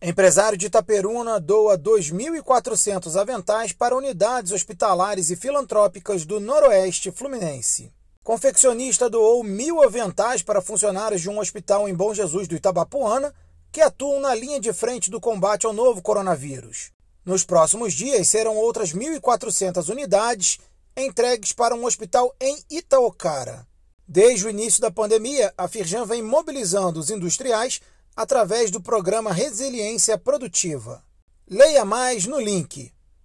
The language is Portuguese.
Empresário de Itaperuna doa 2.400 aventais para unidades hospitalares e filantrópicas do Noroeste Fluminense. Confeccionista doou mil aventais para funcionários de um hospital em Bom Jesus do Itabapuana que atuam na linha de frente do combate ao novo coronavírus. Nos próximos dias serão outras 1.400 unidades entregues para um hospital em Itaocara. Desde o início da pandemia, a Firjan vem mobilizando os industriais através do programa Resiliência Produtiva. Leia mais no link